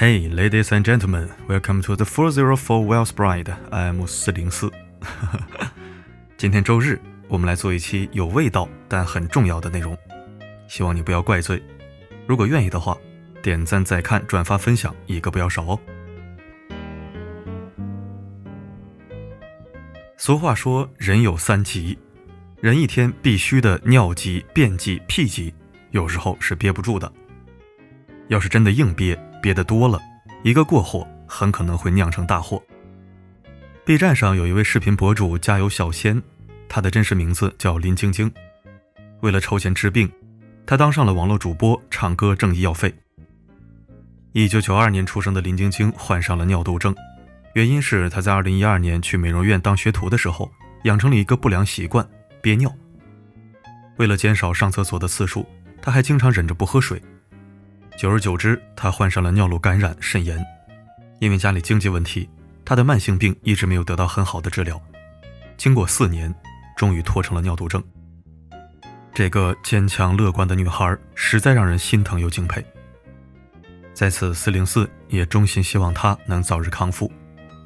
Hey, ladies and gentlemen, welcome to the 404 Wells Bride. I'm 四零四。今天周日，我们来做一期有味道但很重要的内容，希望你不要怪罪。如果愿意的话，点赞、再看、转发、分享，一个不要少哦。俗话说，人有三急，人一天必须的尿急、便急、屁急，有时候是憋不住的。要是真的硬憋，憋得多了，一个过火，很可能会酿成大祸。B 站上有一位视频博主加油小仙，他的真实名字叫林晶晶。为了筹钱治病，他当上了网络主播，唱歌挣医药费。一九九二年出生的林晶晶患上了尿毒症，原因是她在二零一二年去美容院当学徒的时候，养成了一个不良习惯——憋尿。为了减少上厕所的次数，她还经常忍着不喝水。久而久之，她患上了尿路感染、肾炎。因为家里经济问题，她的慢性病一直没有得到很好的治疗。经过四年，终于拖成了尿毒症。这个坚强乐观的女孩，实在让人心疼又敬佩。在此，四零四也衷心希望他能早日康复，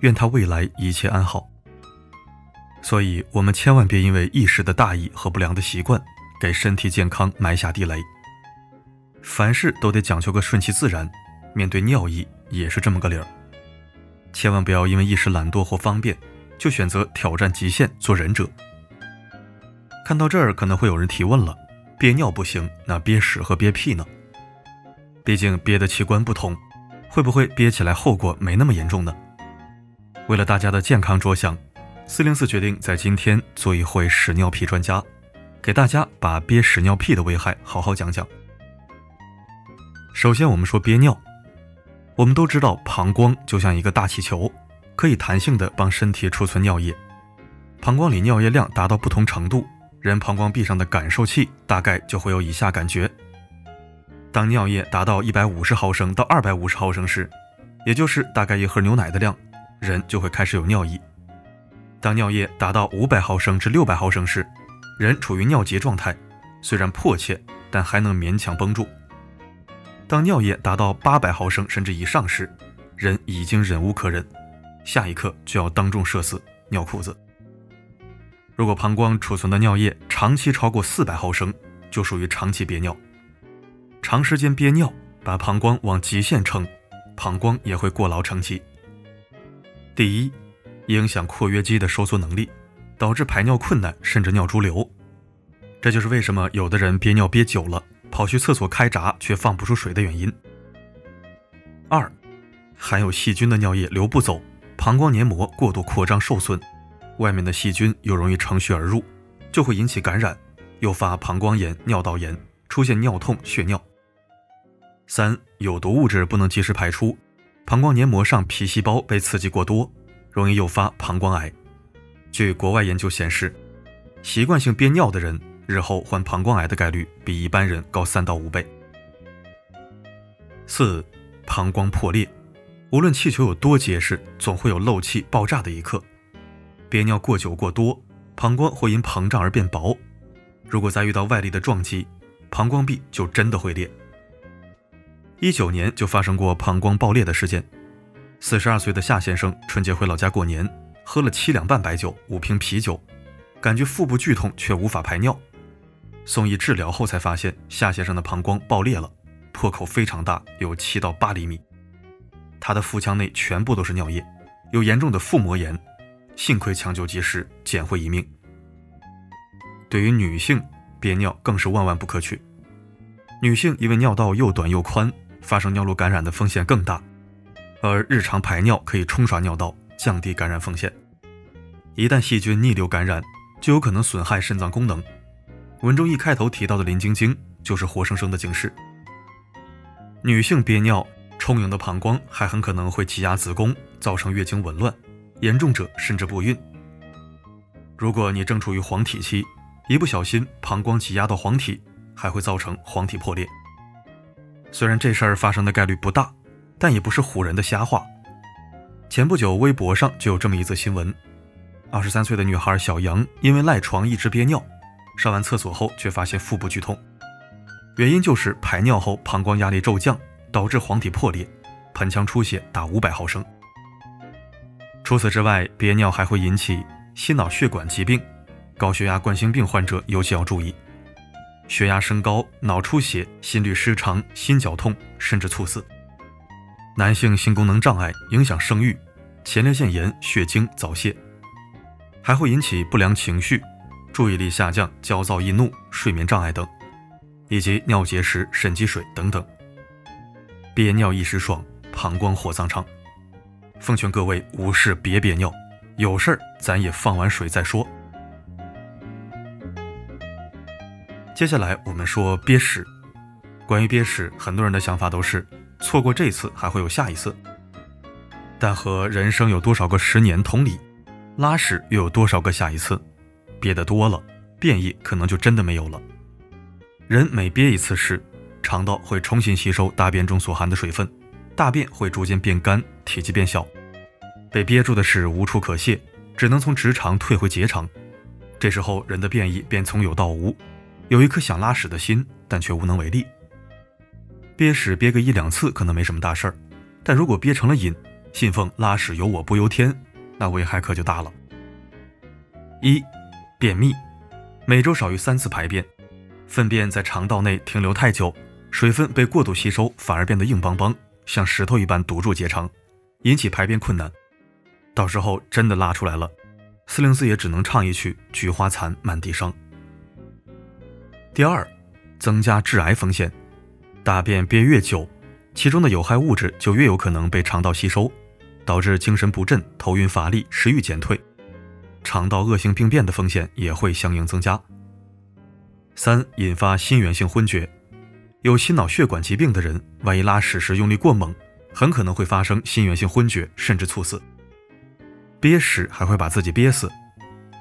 愿他未来一切安好。所以，我们千万别因为一时的大意和不良的习惯，给身体健康埋下地雷。凡事都得讲究个顺其自然，面对尿意也是这么个理儿。千万不要因为一时懒惰或方便，就选择挑战极限做忍者。看到这儿，可能会有人提问了：憋尿不行，那憋屎和憋屁呢？毕竟憋的器官不同，会不会憋起来后果没那么严重呢？为了大家的健康着想，四零四决定在今天做一回屎尿屁专家，给大家把憋屎尿屁的危害好好讲讲。首先，我们说憋尿，我们都知道膀胱就像一个大气球，可以弹性的帮身体储存尿液。膀胱里尿液量达到不同程度，人膀胱壁上的感受器大概就会有以下感觉。当尿液达到一百五十毫升到二百五十毫升时，也就是大概一盒牛奶的量，人就会开始有尿意。当尿液达到五百毫升至六百毫升时，人处于尿急状态，虽然迫切，但还能勉强绷住。当尿液达到八百毫升甚至以上时，人已经忍无可忍，下一刻就要当众社死尿裤子。如果膀胱储存的尿液长期超过四百毫升，就属于长期憋尿。长时间憋尿，把膀胱往极限撑，膀胱也会过劳成疾。第一，影响括约肌的收缩能力，导致排尿困难，甚至尿潴留。这就是为什么有的人憋尿憋久了，跑去厕所开闸却放不出水的原因。二，含有细菌的尿液流不走，膀胱黏膜过度扩张受损，外面的细菌又容易乘虚而入，就会引起感染，诱发膀胱炎、尿道炎，出现尿痛、血尿。三有毒物质不能及时排出，膀胱黏膜上皮细胞被刺激过多，容易诱发膀胱癌。据国外研究显示，习惯性憋尿的人日后患膀胱癌的概率比一般人高三到五倍。四膀胱破裂，无论气球有多结实，总会有漏气爆炸的一刻。憋尿过久过多，膀胱会因膨胀而变薄，如果再遇到外力的撞击，膀胱壁就真的会裂。一九年就发生过膀胱爆裂的事件。四十二岁的夏先生春节回老家过年，喝了七两半白酒、五瓶啤酒，感觉腹部剧痛却无法排尿。送医治疗后才发现，夏先生的膀胱爆裂了，破口非常大，有七到八厘米。他的腹腔内全部都是尿液，有严重的腹膜炎，幸亏抢救及时，捡回一命。对于女性憋尿更是万万不可取。女性因为尿道又短又宽。发生尿路感染的风险更大，而日常排尿可以冲刷尿道，降低感染风险。一旦细菌逆流感染，就有可能损害肾脏功能。文中一开头提到的林晶晶就是活生生的警示。女性憋尿，充盈的膀胱还很可能会挤压子宫，造成月经紊乱，严重者甚至不孕。如果你正处于黄体期，一不小心膀胱挤压到黄体，还会造成黄体破裂。虽然这事儿发生的概率不大，但也不是唬人的瞎话。前不久，微博上就有这么一则新闻：二十三岁的女孩小杨因为赖床一直憋尿，上完厕所后却发现腹部剧痛，原因就是排尿后膀胱压力骤降，导致黄体破裂，盆腔出血打五百毫升。除此之外，憋尿还会引起心脑血管疾病，高血压、冠心病患者尤其要注意。血压升高、脑出血、心律失常、心绞痛，甚至猝死。男性性功能障碍，影响生育，前列腺炎、血精、早泄，还会引起不良情绪、注意力下降、焦躁易怒、睡眠障碍等，以及尿结石、肾积水等等。憋尿一时爽，膀胱火葬场。奉劝各位无事别憋尿，有事儿咱也放完水再说。接下来我们说憋屎。关于憋屎，很多人的想法都是错过这次还会有下一次。但和人生有多少个十年同理，拉屎又有多少个下一次？憋得多了，便意可能就真的没有了。人每憋一次屎，肠道会重新吸收大便中所含的水分，大便会逐渐变干，体积变小，被憋住的屎无处可泄，只能从直肠退回结肠。这时候人的便意便从有到无。有一颗想拉屎的心，但却无能为力。憋屎憋个一两次可能没什么大事儿，但如果憋成了瘾，信奉拉屎由我不由天，那危害可就大了。一，便秘，每周少于三次排便，粪便在肠道内停留太久，水分被过度吸收，反而变得硬邦邦，像石头一般堵住结肠，引起排便困难。到时候真的拉出来了，四零四也只能唱一曲《菊花残，满地伤》。第二，增加致癌风险。大便憋越久，其中的有害物质就越有可能被肠道吸收，导致精神不振、头晕乏力、食欲减退，肠道恶性病变的风险也会相应增加。三，引发心源性昏厥。有心脑血管疾病的人，万一拉屎时用力过猛，很可能会发生心源性昏厥，甚至猝死。憋屎还会把自己憋死，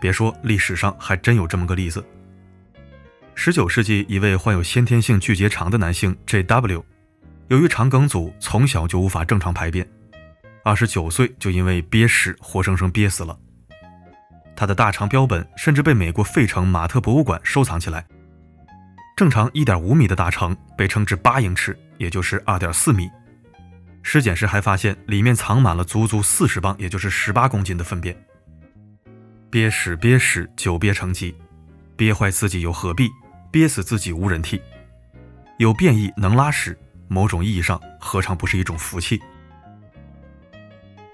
别说历史上还真有这么个例子。十九世纪，一位患有先天性巨结肠的男性 J.W.，由于肠梗阻，从小就无法正常排便，二十九岁就因为憋屎活生生憋死了。他的大肠标本甚至被美国费城马特博物馆收藏起来。正常一点五米的大肠被称之八英尺，也就是二点四米。尸检时还发现里面藏满了足足四十磅，也就是十八公斤的粪便。憋屎憋屎，久憋成疾，憋坏自己又何必？憋死自己无人替，有便意能拉屎，某种意义上何尝不是一种福气？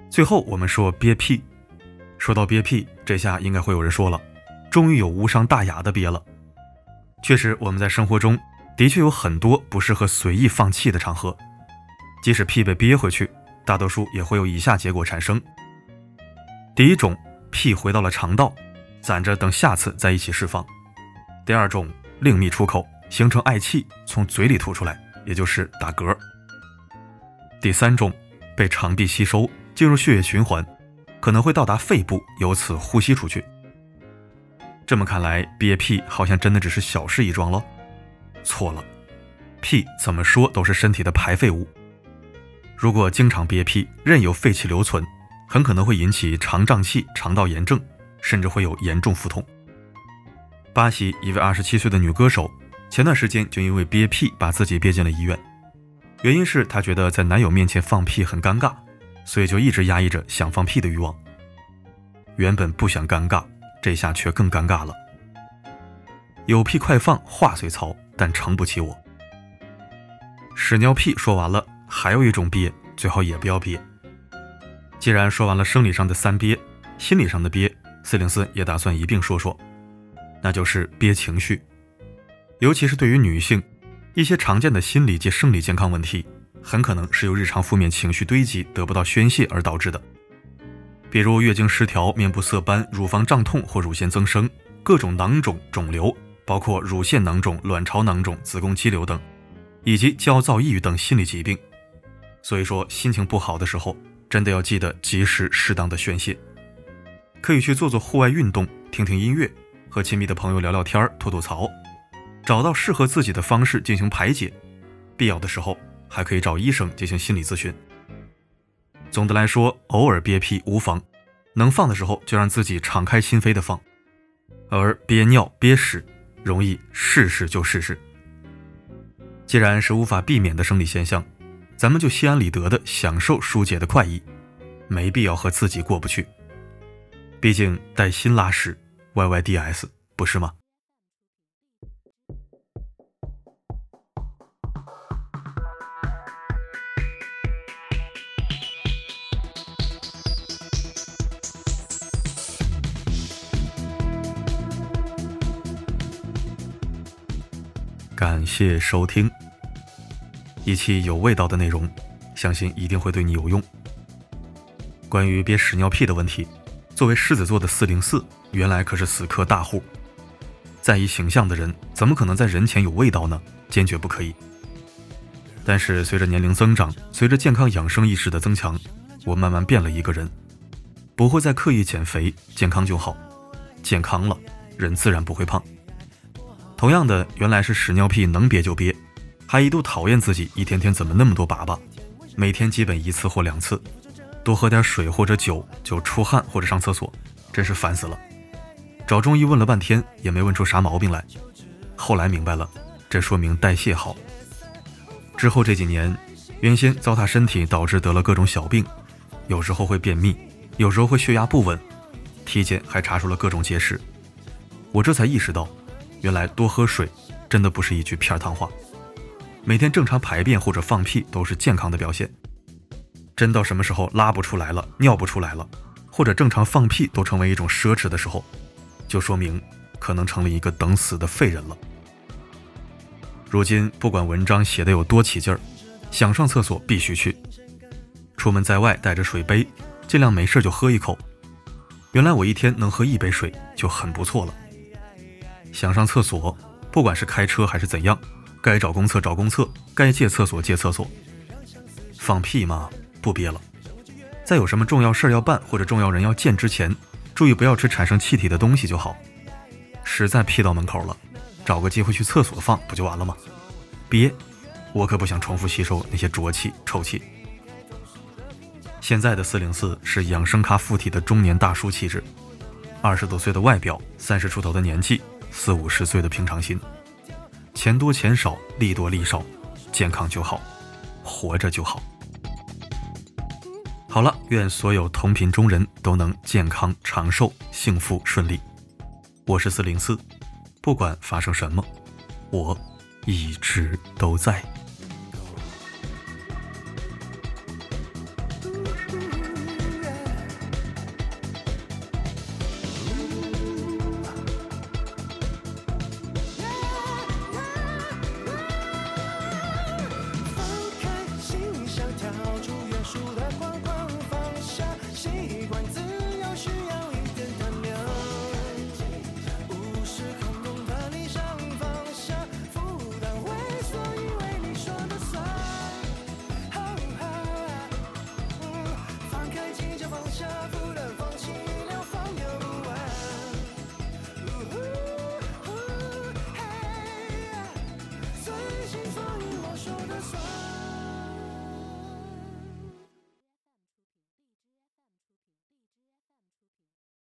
最后我们说憋屁，说到憋屁，这下应该会有人说了，终于有无伤大雅的憋了。确实，我们在生活中的确有很多不适合随意放弃的场合，即使屁被憋回去，大多数也会有以下结果产生：第一种，屁回到了肠道，攒着等下次再一起释放；第二种。另觅出口，形成嗳气，从嘴里吐出来，也就是打嗝。第三种，被肠壁吸收，进入血液循环，可能会到达肺部，由此呼吸出去。这么看来，憋屁好像真的只是小事一桩喽？错了，屁怎么说都是身体的排废物。如果经常憋屁，任由废气留存，很可能会引起肠胀气、肠道炎症，甚至会有严重腹痛。巴西一位二十七岁的女歌手，前段时间就因为憋屁把自己憋进了医院，原因是她觉得在男友面前放屁很尴尬，所以就一直压抑着想放屁的欲望。原本不想尴尬，这下却更尴尬了。有屁快放，话虽糙，但撑不起我。屎尿屁说完了，还有一种憋，最好也不要憋。既然说完了生理上的三憋，心理上的憋，四零四也打算一并说说。那就是憋情绪，尤其是对于女性，一些常见的心理及生理健康问题，很可能是由日常负面情绪堆积得不到宣泄而导致的。比如月经失调、面部色斑、乳房胀痛或乳腺增生、各种囊肿、肿瘤，包括乳腺囊肿、卵巢囊肿、子宫肌瘤等，以及焦躁、抑郁等心理疾病。所以说，心情不好的时候，真的要记得及时适当的宣泄，可以去做做户外运动，听听音乐。和亲密的朋友聊聊天吐吐槽，找到适合自己的方式进行排解。必要的时候，还可以找医生进行心理咨询。总的来说，偶尔憋屁无妨，能放的时候就让自己敞开心扉的放。而憋尿憋屎，容易试试就试试。既然是无法避免的生理现象，咱们就心安理得的享受疏解的快意，没必要和自己过不去。毕竟带薪拉屎，YYDS 不是吗？感谢收听一期有味道的内容，相信一定会对你有用。关于憋屎尿屁的问题，作为狮子座的四零四，原来可是死磕大户。在意形象的人，怎么可能在人前有味道呢？坚决不可以。但是随着年龄增长，随着健康养生意识的增强，我慢慢变了一个人，不会再刻意减肥，健康就好。健康了，人自然不会胖。同样的，原来是屎尿屁能憋就憋，还一度讨厌自己一天天怎么那么多粑粑，每天基本一次或两次，多喝点水或者酒就出汗或者上厕所，真是烦死了。找中医问了半天也没问出啥毛病来，后来明白了，这说明代谢好。之后这几年，原先糟蹋身体导致得了各种小病，有时候会便秘，有时候会血压不稳，体检还查出了各种结石，我这才意识到。原来多喝水真的不是一句片儿汤话，每天正常排便或者放屁都是健康的表现。真到什么时候拉不出来了、尿不出来了，或者正常放屁都成为一种奢侈的时候，就说明可能成了一个等死的废人了。如今不管文章写的有多起劲儿，想上厕所必须去，出门在外带着水杯，尽量没事就喝一口。原来我一天能喝一杯水就很不错了。想上厕所，不管是开车还是怎样，该找公厕找公厕，该借厕所借厕所。放屁嘛，不憋了。在有什么重要事儿要办或者重要人要见之前，注意不要吃产生气体的东西就好。实在屁到门口了，找个机会去厕所放不就完了吗？憋，我可不想重复吸收那些浊气臭气。现在的四零四是养生咖附体的中年大叔气质，二十多岁的外表，三十出头的年纪。四五十岁的平常心，钱多钱少，利多利少，健康就好，活着就好。好了，愿所有同频中人都能健康长寿、幸福顺利。我是四零四，不管发生什么，我一直都在。